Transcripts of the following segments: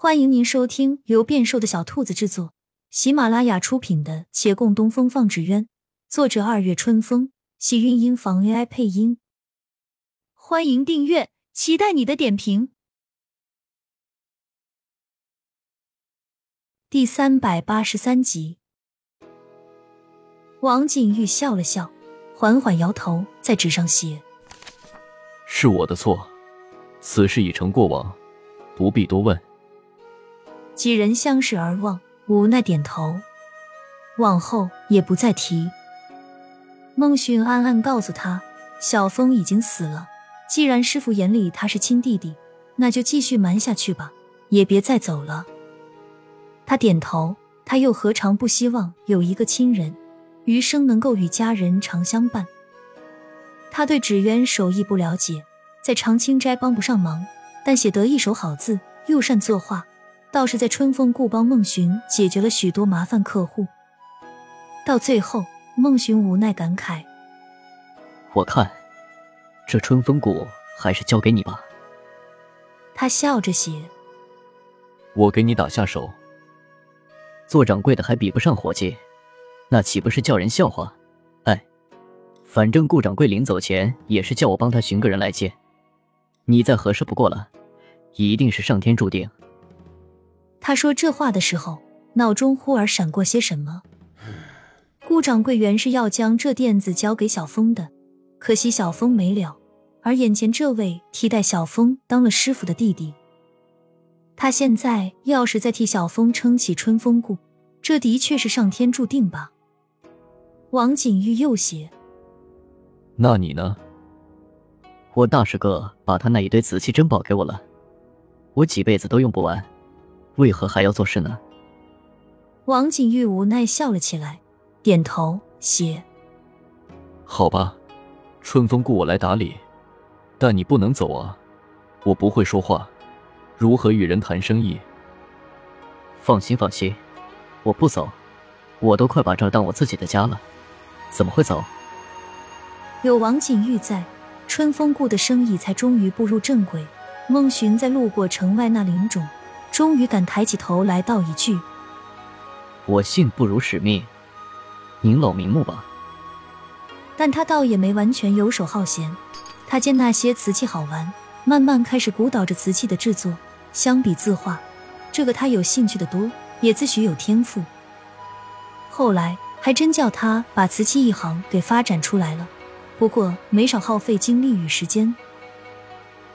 欢迎您收听由变瘦的小兔子制作、喜马拉雅出品的《且共东风放纸鸢》，作者二月春风，喜韵音房 AI 配音。欢迎订阅，期待你的点评。第三百八十三集，王景玉笑了笑，缓缓摇头，在纸上写：“是我的错，此事已成过往，不必多问。”几人相视而望，无奈点头，往后也不再提。孟寻暗暗告诉他，小峰已经死了。既然师傅眼里他是亲弟弟，那就继续瞒下去吧，也别再走了。他点头，他又何尝不希望有一个亲人，余生能够与家人长相伴。他对纸鸢手艺不了解，在长青斋帮不上忙，但写得一手好字，又善作画。倒是在春风故帮孟寻解决了许多麻烦客户。到最后，孟寻无奈感慨：“我看这春风谷还是交给你吧。”他笑着写：“我给你打下手。做掌柜的还比不上伙计，那岂不是叫人笑话？哎，反正顾掌柜临走前也是叫我帮他寻个人来接，你再合适不过了，一定是上天注定。”他说这话的时候，脑中忽而闪过些什么。顾掌柜原是要将这垫子交给小峰的，可惜小峰没了，而眼前这位替代小峰当了师傅的弟弟，他现在要是再替小峰撑起春风谷，这的确是上天注定吧。王景玉又写：“那你呢？我大师哥把他那一堆瓷器珍宝给我了，我几辈子都用不完。”为何还要做事呢？王景玉无奈笑了起来，点头写：“好吧，春风雇我来打理，但你不能走啊！我不会说话，如何与人谈生意？”放心放心，我不走，我都快把这儿当我自己的家了，怎么会走？有王景玉在，春风雇的生意才终于步入正轨。孟寻在路过城外那林冢。终于敢抬起头来道一句：“我信不辱使命，您老瞑目吧。”但他倒也没完全游手好闲。他见那些瓷器好玩，慢慢开始鼓捣着瓷器的制作。相比字画，这个他有兴趣的多，也自诩有天赋。后来还真叫他把瓷器一行给发展出来了，不过没少耗费精力与时间。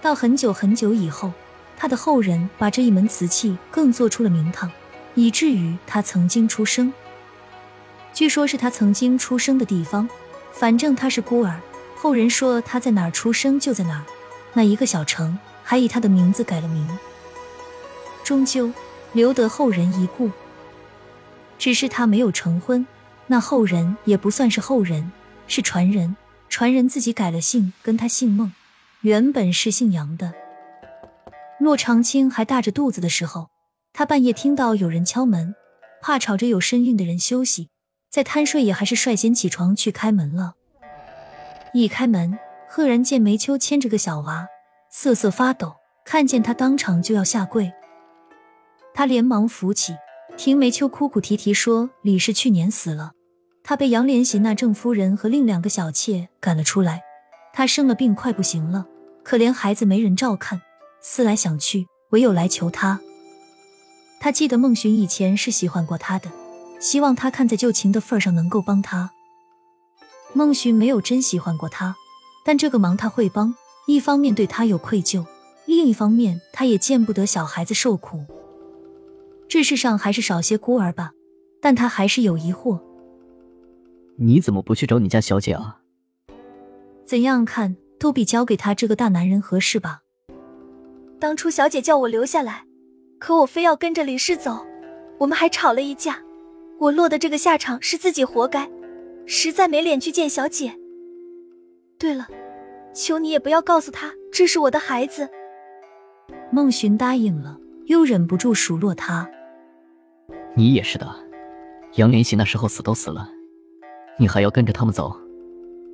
到很久很久以后。他的后人把这一门瓷器更做出了名堂，以至于他曾经出生。据说是他曾经出生的地方，反正他是孤儿，后人说他在哪儿出生就在哪儿。那一个小城还以他的名字改了名，终究留得后人一顾。只是他没有成婚，那后人也不算是后人，是传人。传人自己改了姓，跟他姓孟，原本是姓杨的。骆长青还大着肚子的时候，他半夜听到有人敲门，怕吵着有身孕的人休息，在贪睡也还是率先起床去开门了。一开门，赫然见梅秋牵着个小娃，瑟瑟发抖，看见他当场就要下跪。他连忙扶起，听梅秋哭哭啼啼说李氏去年死了，他被杨莲喜那郑夫人和另两个小妾赶了出来，他生了病快不行了，可怜孩子没人照看。思来想去，唯有来求他。他记得孟寻以前是喜欢过他的，希望他看在旧情的份上能够帮他。孟寻没有真喜欢过他，但这个忙他会帮。一方面对他有愧疚，另一方面他也见不得小孩子受苦。这世上还是少些孤儿吧，但他还是有疑惑。你怎么不去找你家小姐啊？怎样看都比交给他这个大男人合适吧。当初小姐叫我留下来，可我非要跟着李氏走，我们还吵了一架。我落得这个下场是自己活该，实在没脸去见小姐。对了，求你也不要告诉他这是我的孩子。孟寻答应了，又忍不住数落他：“你也是的，杨莲喜那时候死都死了，你还要跟着他们走？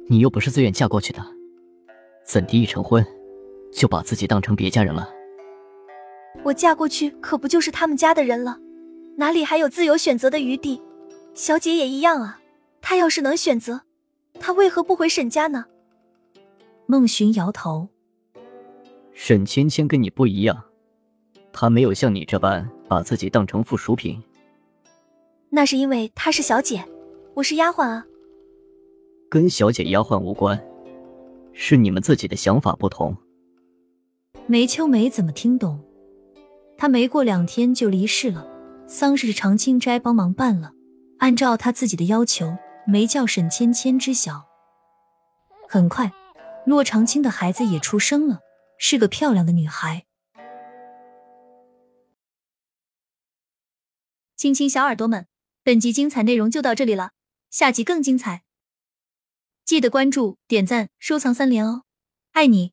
你又不是自愿嫁过去的，怎地一成婚就把自己当成别家人了？”我嫁过去可不就是他们家的人了，哪里还有自由选择的余地？小姐也一样啊，她要是能选择，她为何不回沈家呢？孟寻摇头，沈芊芊跟你不一样，她没有像你这般把自己当成附属品。那是因为她是小姐，我是丫鬟啊。跟小姐丫鬟无关，是你们自己的想法不同。梅秋梅怎么听懂？他没过两天就离世了，丧事常青斋帮忙办了，按照他自己的要求，没叫沈芊芊知晓。很快，骆长青的孩子也出生了，是个漂亮的女孩。亲亲小耳朵们，本集精彩内容就到这里了，下集更精彩。记得关注、点赞、收藏三连哦，爱你！